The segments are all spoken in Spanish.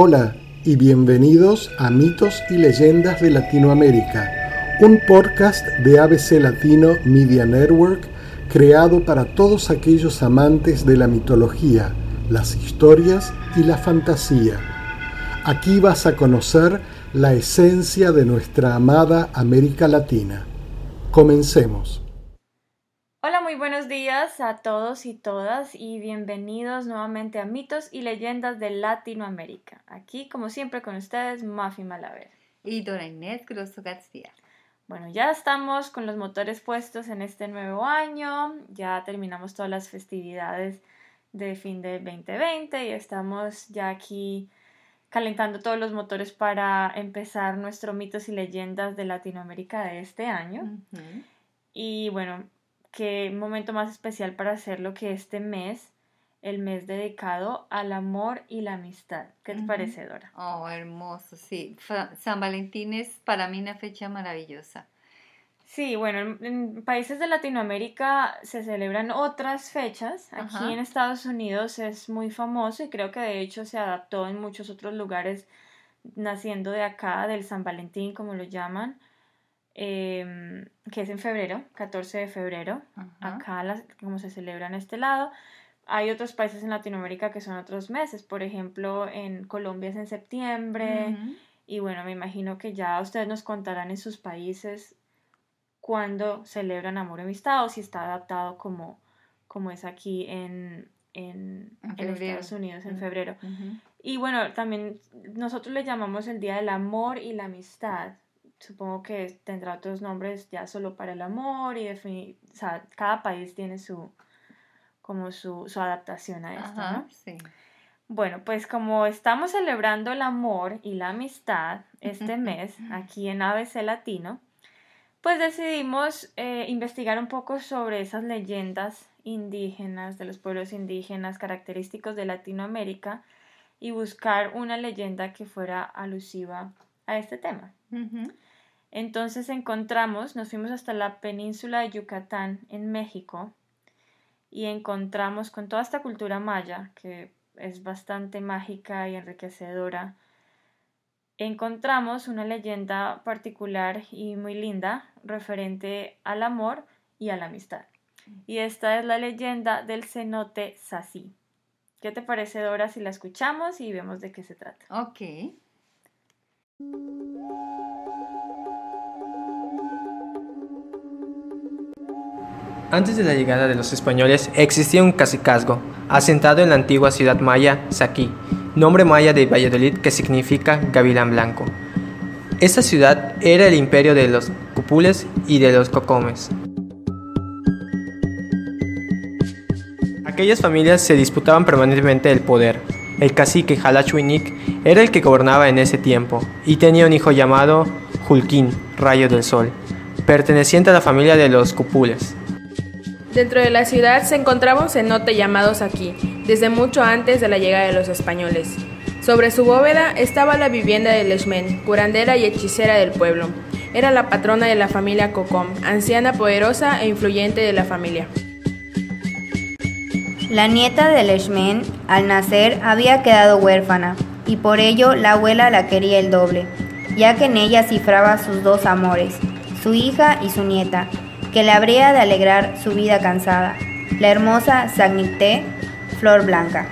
Hola y bienvenidos a Mitos y Leyendas de Latinoamérica, un podcast de ABC Latino Media Network creado para todos aquellos amantes de la mitología, las historias y la fantasía. Aquí vas a conocer la esencia de nuestra amada América Latina. Comencemos. Buenos días a todos y todas y bienvenidos nuevamente a Mitos y Leyendas de Latinoamérica. Aquí, como siempre, con ustedes, Mafi Malaver. Y Dora Inés Grosso García. Bueno, ya estamos con los motores puestos en este nuevo año, ya terminamos todas las festividades de fin de 2020 y estamos ya aquí calentando todos los motores para empezar nuestro mitos y leyendas de Latinoamérica de este año. Y bueno, qué momento más especial para hacerlo que este mes, el mes dedicado al amor y la amistad. ¿Qué te parece, Dora? Oh, hermoso, sí. San Valentín es para mí una fecha maravillosa. Sí, bueno, en, países de Latinoamérica se celebran otras fechas. Aquí en Estados Unidos es muy famoso y creo que de hecho se adaptó en muchos otros lugares naciendo de acá, del San Valentín, como lo llaman. Em, que es en febrero, 14 de febrero, acá las, como se celebra en este lado. Hay otros países en Latinoamérica que son otros meses, por ejemplo, en Colombia es en septiembre, y bueno, me imagino que ya ustedes nos contarán en sus países cuándo celebran amor y amistad o si está adaptado como, como es aquí en, en, Estados Unidos en febrero. Y bueno, también nosotros le llamamos el Día del Amor y la Amistad supongo que tendrá otros nombres ya solo para el amor y o sea, cada país tiene su como su, adaptación a esto, ¿no? Sí. Bueno, pues como estamos celebrando el amor y la amistad este mes aquí en ABC Latino, pues decidimos eh, investigar un poco sobre esas leyendas indígenas de los pueblos indígenas característicos de Latinoamérica y buscar una leyenda que fuera alusiva a este tema. Entonces encontramos, nos fuimos hasta la península de Yucatán en México y encontramos con toda esta cultura maya que es bastante mágica y enriquecedora. Encontramos una leyenda particular y muy linda referente al amor y a la amistad. Y esta es la leyenda del cenote Sassi. ¿Qué te parece, Dora, si la escuchamos y vemos de qué se trata? Ok. Antes de la llegada de los españoles existía un cacicazgo, asentado en la antigua ciudad maya Saquí, nombre maya de Valladolid que significa gavilán blanco. Esta ciudad era el imperio de los cupules y de los cocomes. Aquellas familias se disputaban permanentemente el poder. El cacique Jalachuinic era el que gobernaba en ese tiempo y tenía un hijo llamado Julquín, rayo del sol, perteneciente a la familia de los cupules. Dentro de la ciudad se encontraba un cenote llamado aquí, desde mucho antes de la llegada de los españoles. Sobre su bóveda estaba la vivienda de Leshmen, curandera y hechicera del pueblo. Era la patrona de la familia Cocom, anciana poderosa e influyente de la familia. La nieta de Leshmen, al nacer, había quedado huérfana, y por ello la abuela la quería el doble, ya que en ella cifraba sus dos amores, su hija y su nieta, que le habría de alegrar su vida cansada, la hermosa Sagnicté, Flor Blanca.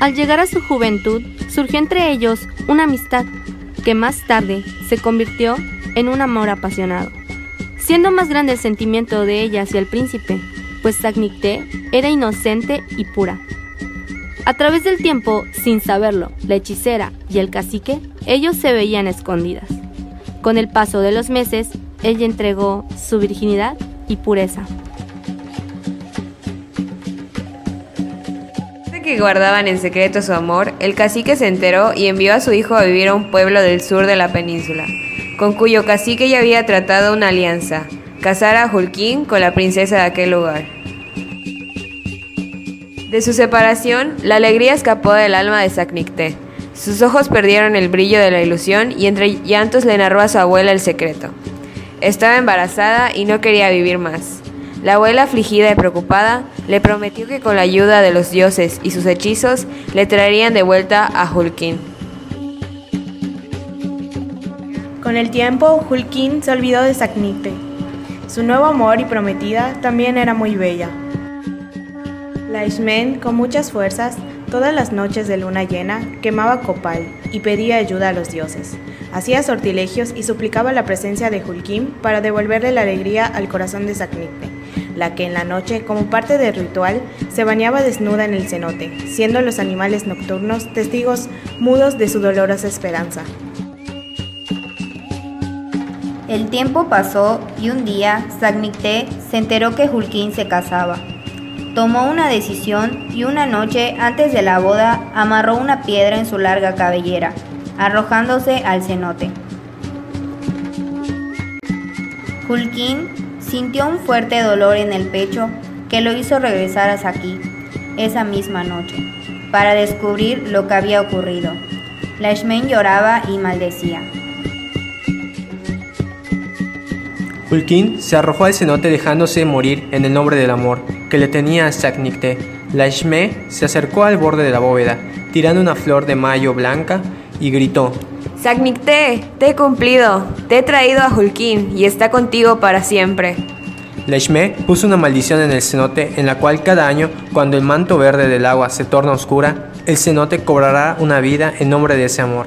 Al llegar a su juventud, surgió entre ellos una amistad que más tarde se convirtió en un amor apasionado, siendo más grande el sentimiento de ella hacia el príncipe, pues Sagnicté era inocente y pura, a través del tiempo, sin saberlo, la hechicera y el cacique, ellos se veían escondidas. Con el paso de los meses, ella entregó su virginidad y pureza. que guardaban en secreto su amor, el cacique se enteró y envió a su hijo a vivir a un pueblo del sur de la península, con cuyo cacique ya había tratado una alianza, casar a Julquín con la princesa de aquel lugar. De su separación, la alegría escapó del alma de Sacnicté. Sus ojos perdieron el brillo de la ilusión y entre llantos le narró a su abuela el secreto. estaba embarazada y no quería vivir más. La abuela, afligida y preocupada, le prometió que con la ayuda de los dioses y sus hechizos le traerían de vuelta a Hulkin. Con el tiempo, Hulkin se olvidó de Saknite. Su nuevo amor y prometida también era muy bella. La con muchas fuerzas, todas las noches de luna llena, quemaba copal y pedía ayuda a los dioses. Hacía sortilegios y suplicaba la presencia de Hulkin para devolverle la alegría al corazón de Saknite, la que en la noche, como parte del ritual, se bañaba desnuda en el cenote, siendo los animales nocturnos testigos mudos de su dolorosa esperanza. El tiempo pasó y un día Sagnicté se enteró que Hulkin se casaba. Tomó una decisión y una noche antes de la boda amarró una piedra en su larga cabellera, arrojándose al cenote. Hulkin sintió un fuerte dolor en el pecho que lo hizo regresar a Saki esa misma noche para descubrir lo que había ocurrido. La Shmen lloraba y maldecía. Hulkin se arrojó al cenote dejándose morir en el nombre del amor que le tenía a Saknikte. La Shme se acercó al borde de la bóveda, tirando una flor de mayo blanca, y gritó: Saknikte, te he cumplido, te he traído a Hulkin y está contigo para siempre. La Shme puso una maldición en el cenote en la cual cada año, cuando el manto verde del agua se torna oscura, el cenote cobrará una vida en nombre de ese amor.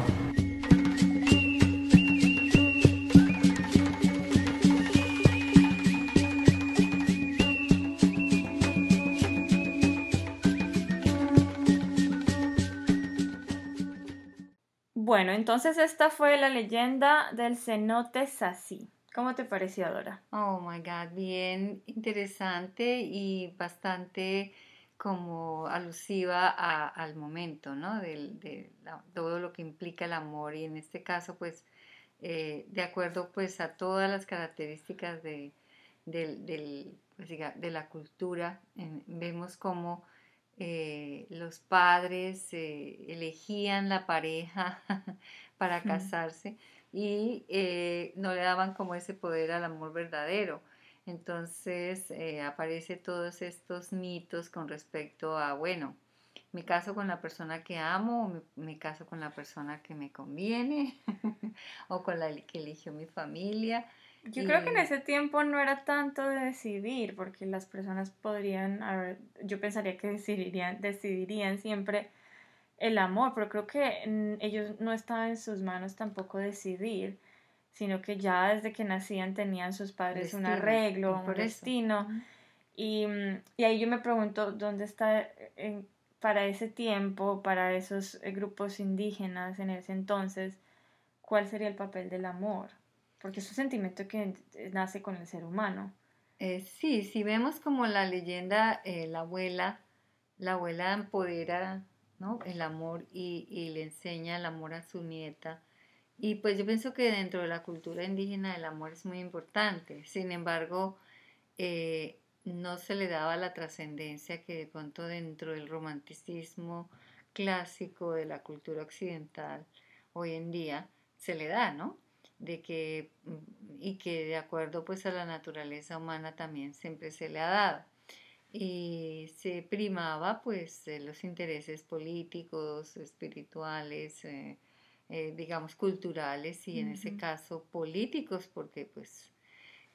Bueno, entonces esta fue la leyenda del cenote Sassi. ¿Cómo te pareció, Dora? Oh my God, bien interesante y bastante como alusiva al momento, ¿no? De, todo lo que implica el amor y en este caso, pues, eh, de acuerdo, pues, a todas las características de, pues, de la cultura, vemos como eh, los padres eh, elegían la pareja para casarse y eh, no le daban como ese poder al amor verdadero. Entonces aparece todos estos mitos con respecto a, bueno, me caso con la persona que amo o me, caso con la persona que me conviene o con la que eligió mi familia. Yo creo que en ese tiempo no era tanto de decidir, porque las personas podrían, yo pensaría que decidirían, decidirían siempre el amor, pero creo que ellos no estaba en sus manos tampoco decidir, sino que ya desde que nacían tenían sus padres un arreglo, un destino. Y, y, ahí yo me pregunto, ¿dónde está para ese tiempo, para esos eh, grupos indígenas en ese entonces, cuál sería el papel del amor? Porque es un sentimiento que nace con el ser humano. Eh, sí, si vemos como la leyenda, eh, la abuela, la abuela empodera ¿no? el amor y, le enseña el amor a su nieta. Y pues yo pienso que dentro de la cultura indígena el amor es muy importante. Sin embargo, eh, no se le daba la trascendencia que de pronto dentro del romanticismo clásico de la cultura occidental hoy en día se le da, ¿no? De que y que de acuerdo pues a la naturaleza humana también siempre se le ha dado. Y se primaba pues los intereses políticos espirituales eh, eh, digamos culturales y en ese caso políticos porque pues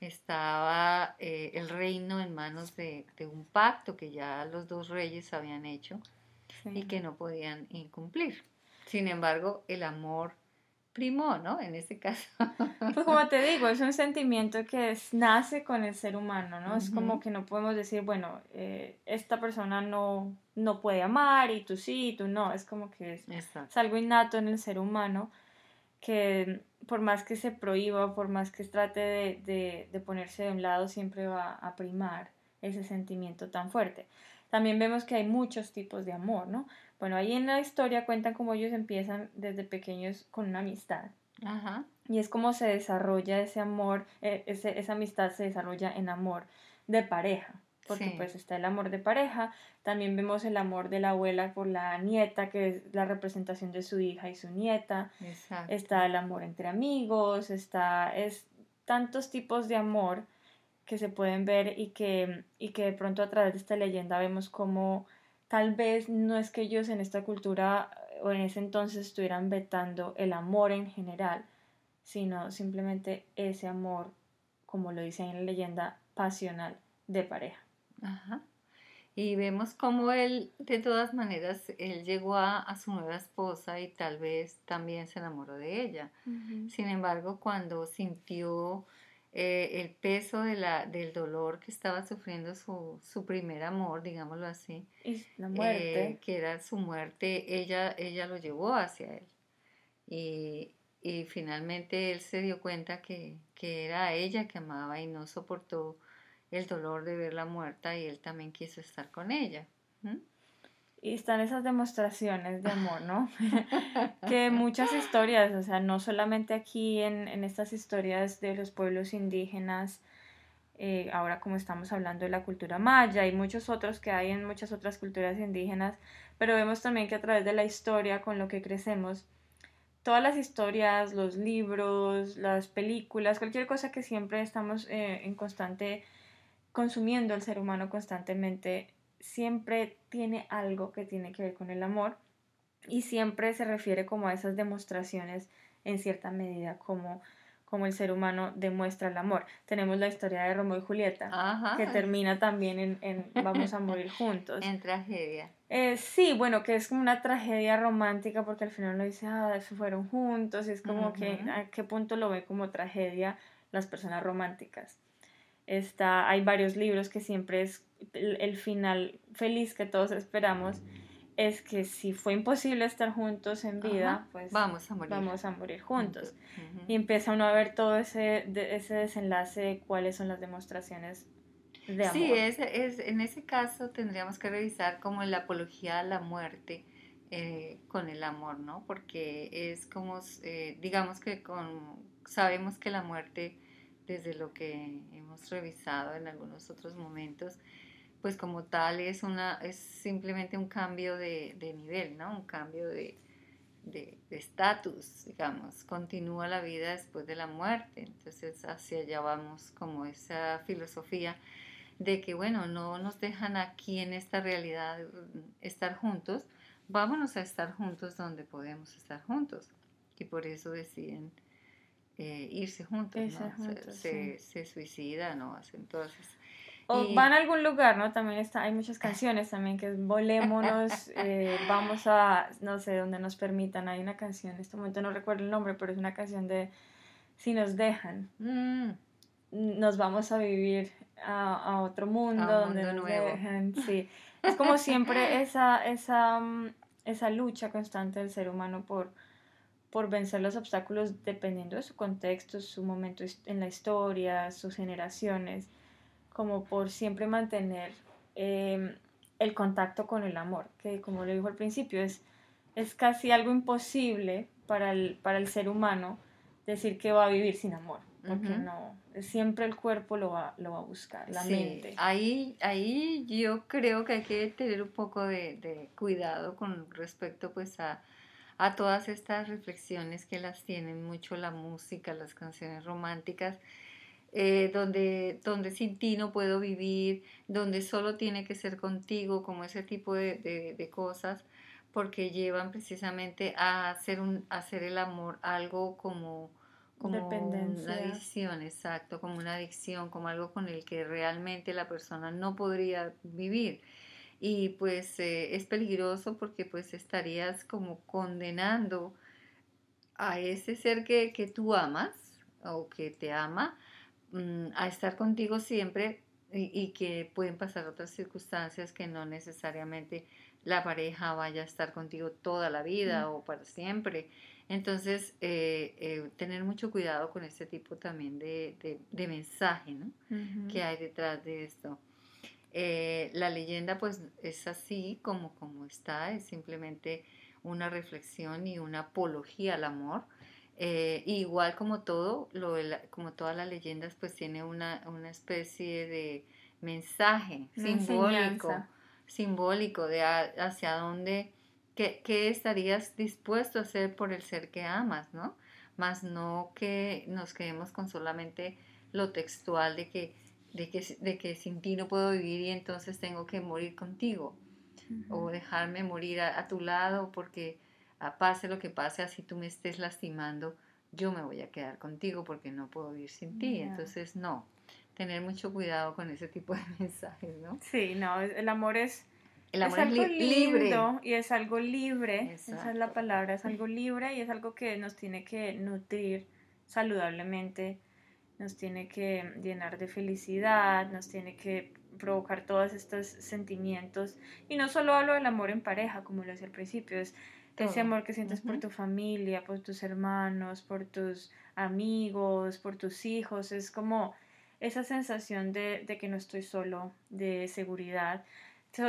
estaba eh, el reino en manos de, un pacto que ya los dos reyes habían hecho y que no podían incumplir. Sin embargo el amor primo, ¿no? En ese caso. Pues como te digo, es un sentimiento que nace con el ser humano, ¿no? Es como que no podemos decir, bueno, eh, esta persona no, no puede amar y tú sí y tú no. Es como que es, es, algo innato en el ser humano que por más que se prohíba, por más que trate de, de, de ponerse de un lado, siempre va a primar ese sentimiento tan fuerte. También vemos que hay muchos tipos de amor, ¿no? Bueno, ahí en la historia cuentan cómo ellos empiezan desde pequeños con una amistad. Ajá. Y es como se desarrolla ese amor, eh, ese, esa amistad se desarrolla en amor de pareja. Porque pues está el amor de pareja, también vemos el amor de la abuela por la nieta, que es la representación de su hija y su nieta. Exacto. Está el amor entre amigos, está, es tantos tipos de amor que se pueden ver y que, y que de pronto a través de esta leyenda vemos como tal vez no es que ellos en esta cultura o en ese entonces estuvieran vetando el amor en general, sino simplemente ese amor, como lo dice en la leyenda, pasional de pareja. Ajá. Y vemos cómo él, de todas maneras, él llegó a, su nueva esposa y tal vez también se enamoró de ella. Sin embargo, cuando sintió eh, el peso de la, del dolor que estaba sufriendo su, su primer amor, digámoslo así. la muerte. Eh, que era su muerte, ella, ella lo llevó hacia él. Y, y finalmente él se dio cuenta que, que, era ella que amaba y no soportó el dolor de verla muerta y él también quiso estar con ella. Y están esas demostraciones de amor, ¿no? que muchas historias, o sea, no solamente aquí en, en estas historias de los pueblos indígenas, eh, ahora como estamos hablando de la cultura maya y muchos otros que hay en muchas otras culturas indígenas, pero vemos también que a través de la historia con lo que crecemos, todas las historias, los libros, las películas, cualquier cosa que siempre estamos eh, en constante consumiendo el ser humano constantemente, siempre tiene algo que tiene que ver con el amor y siempre se refiere como a esas demostraciones en cierta medida como como el ser humano demuestra el amor. Tenemos la historia de Romeo y Julieta, que termina también en, en, Vamos a morir juntos. En tragedia. Eh, sí, bueno, que es como una tragedia romántica porque al final uno dice, ah, se fueron juntos, y es como que a qué punto lo ve como tragedia las personas románticas. Está, hay varios libros que siempre es el, final feliz que todos esperamos es que si fue imposible estar juntos en vida, pues vamos a morir, vamos a morir juntos. Y empieza uno a ver todo ese, ese desenlace cuáles son las demostraciones de amor. Sí, es, es, en ese caso tendríamos que revisar como la apología a la muerte eh, con el amor, ¿no? Porque es como, eh, digamos que con, sabemos que la muerte, desde lo que hemos revisado en algunos otros momentos, pues como tal es, una, es simplemente un cambio de, nivel, ¿no? Un cambio de estatus, digamos. Continúa la vida después de la muerte. Entonces hacia allá vamos como esa filosofía de que, bueno, no nos dejan aquí en esta realidad estar juntos, vámonos a estar juntos donde podemos estar juntos. Y por eso deciden eh, irse juntos, ¿no? se, se, suicidan o hacen todas o van a algún lugar, ¿no? También está, hay muchas canciones también que es volémonos, eh, vamos a, no sé, donde nos permitan. Hay una canción, en este momento no recuerdo el nombre, pero es una canción de Si nos dejan. Mm. Nos vamos a vivir a, otro mundo, donde nos dejan. Sí. Es como siempre esa, esa, mm, esa lucha constante del ser humano por, por vencer los obstáculos dependiendo de su contexto, su momento en la historia, sus generaciones como por siempre mantener em, el contacto con el amor, que como le dijo al principio, es, es casi algo imposible para el, para el ser humano decir que va a vivir sin amor, porque no, siempre el cuerpo lo va, lo va a buscar, la mente. Ahí, ahí yo creo que hay que tener un poco de, de cuidado con respecto pues a, a todas estas reflexiones que las tienen mucho la música, las canciones románticas, eh, donde, donde sin ti no puedo vivir, donde solo tiene que ser contigo, como ese tipo de, de, cosas, porque llevan precisamente a hacer, un, hacer el amor algo como, como una adicción, exacto, como una adicción, como algo con el que realmente la persona no podría vivir. Y pues eh, es peligroso porque pues estarías como condenando a ese ser que, que tú amas o que te ama Mm, a estar contigo siempre y, que pueden pasar otras circunstancias que no necesariamente la pareja vaya a estar contigo toda la vida o para siempre. Entonces, eh, eh, tener mucho cuidado con este tipo también de, de, mensaje ¿no? que hay detrás de esto. Eh, la leyenda pues es así como, como está, es simplemente una reflexión y una apología al amor eh, igual como todo, lo como todas las leyendas, pues tiene una, una especie de mensaje simbólico, simbólico de hacia dónde, qué, qué, estarías dispuesto a hacer por el ser que amas, ¿no? más no que nos quedemos con solamente lo textual de que, de que, de que sin ti no puedo vivir y entonces tengo que morir contigo o dejarme morir a, tu lado porque a pase lo que pase, así tú me estés lastimando, yo me voy a quedar contigo porque no puedo vivir sin ti. Entonces, no, tener mucho cuidado con ese tipo de mensajes, ¿no? Sí, no, el amor es... El amor es, algo libre. y es algo libre, esa es la palabra, es algo libre y es algo que nos tiene que nutrir saludablemente, nos tiene que llenar de felicidad, nos tiene que provocar todos estos sentimientos. Y no solo hablo del amor en pareja, como lo decía al principio, es ese amor que sientes por tu familia, por tus hermanos, por tus amigos, por tus hijos. Es como esa sensación de, que no estoy solo, de seguridad.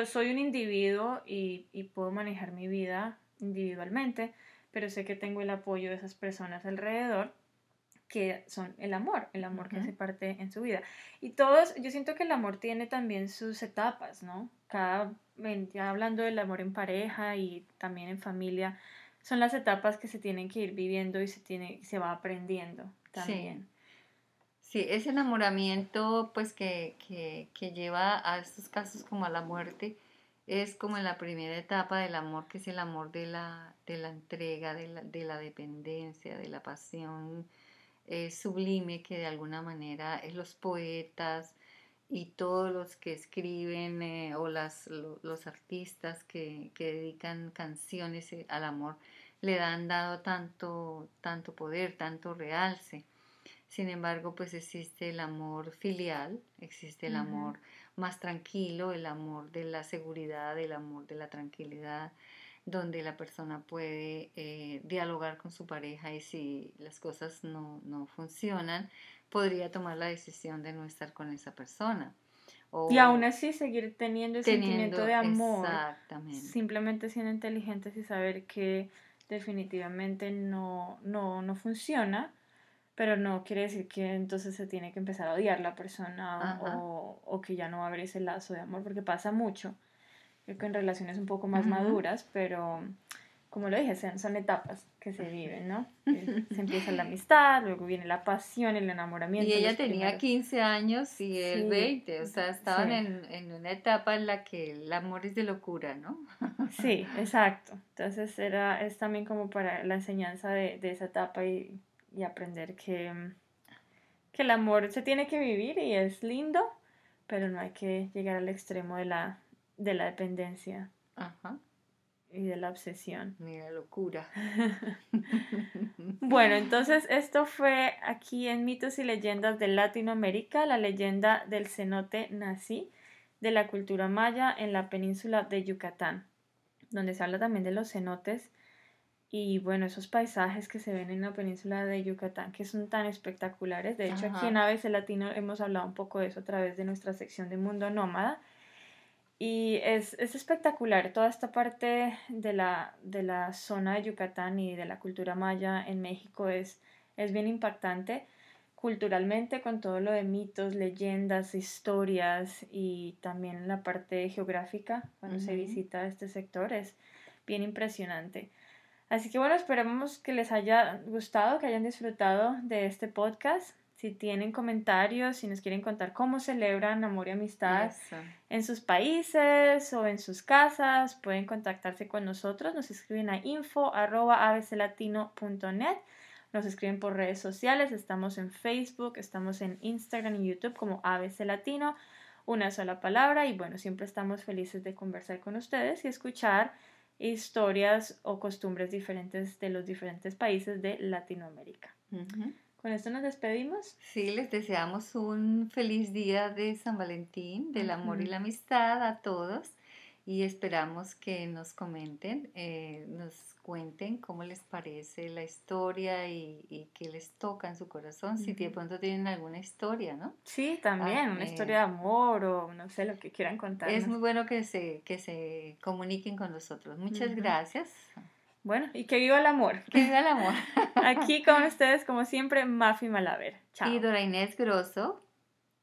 soy un individuo y, y puedo manejar mi vida individualmente, pero sé que tengo el apoyo de esas personas alrededor que son el amor, el amor que hace parte en su vida. Y todos, yo siento que el amor tiene también sus etapas, ¿no? Cada, ya hablando del amor en pareja y también en familia, son las etapas que se tienen que ir viviendo y se, tiene, se va aprendiendo también. Sí. sí ese enamoramiento pues que, que, que, lleva a estos casos como a la muerte es como en la primera etapa del amor, que es el amor de la, de la entrega, de la, de la dependencia, de la pasión, sublime que de alguna manera es los poetas y todos los que escriben eh, o las, los artistas que, dedican canciones eh, al amor le han dado tanto, tanto poder, tanto realce. Sin embargo, pues existe el amor filial, existe el amor más tranquilo, el amor de la seguridad, el amor de la tranquilidad, donde la persona puede eh, dialogar con su pareja y si las cosas no, no, funcionan, podría tomar la decisión de no estar con esa persona. y aún así seguir teniendo el sentimiento de amor. Exactamente. Simplemente siendo inteligentes y saber que definitivamente no, no, no funciona, pero no quiere decir que entonces se tiene que empezar a odiar la persona o, o, que ya no va a haber ese lazo de amor, porque pasa mucho creo que en relaciones un poco más maduras, pero como lo dije, son, etapas que se viven, ¿no? Eh, se empieza la amistad, luego viene la pasión, el enamoramiento. Y ella tenía 15 años y él 20, o sea, estaban en, en, una etapa en la que el amor es de locura, ¿no? Sí, exacto. Entonces era, es también como para la enseñanza de, de esa etapa y, y aprender que, que el amor se tiene que vivir y es lindo, pero no hay que llegar al extremo de la, de la dependencia y de la obsesión. Ni la locura. bueno, entonces esto fue aquí en Mitos y Leyendas de Latinoamérica, la leyenda del cenote nazi de la cultura maya en la península de Yucatán, donde se habla también de los cenotes y bueno, esos paisajes que se ven en la península de Yucatán que son tan espectaculares. De hecho, aquí en ABC Latino hemos hablado un poco de eso a través de nuestra sección de Mundo Nómada y es, espectacular toda esta parte de la, de la zona de Yucatán y de la cultura maya en México es, es bien impactante culturalmente con todo lo de mitos, leyendas, historias y también la parte geográfica cuando se visita este sector es bien impresionante. Así que bueno, esperamos que les haya gustado, que hayan disfrutado de este podcast. Si tienen comentarios, si nos quieren contar cómo celebran amor y amistad en sus países o en sus casas, pueden contactarse con nosotros. Nos escriben a info.abclatino.net. Nos escriben por redes sociales. Estamos en Facebook, estamos en Instagram y YouTube como ABC Latino. Una sola palabra. Y bueno, siempre estamos felices de conversar con ustedes y escuchar historias o costumbres diferentes de los diferentes países de Latinoamérica. Con esto nos despedimos. Sí, les deseamos un feliz día de San Valentín, del amor y la amistad a todos y esperamos que nos comenten, eh, nos cuenten cómo les parece la historia y, y qué les toca en su corazón, si de pronto tienen alguna historia, ¿no? Sí, también, una ah, historia de eh, amor o no sé, lo que quieran contar. Es muy bueno que se, que se comuniquen con nosotros. Muchas gracias. Bueno, y que viva el amor. Que viva el amor. Aquí con ustedes, como siempre, Mafi Malaver. Chao. Y Dora Inés Grosso.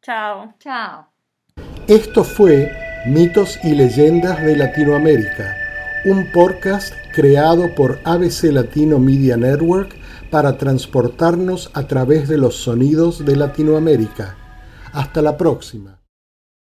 Chao. Chao. Esto fue Mitos y Leyendas de Latinoamérica, un podcast creado por ABC Latino Media Network para transportarnos a través de los sonidos de Latinoamérica. Hasta la próxima.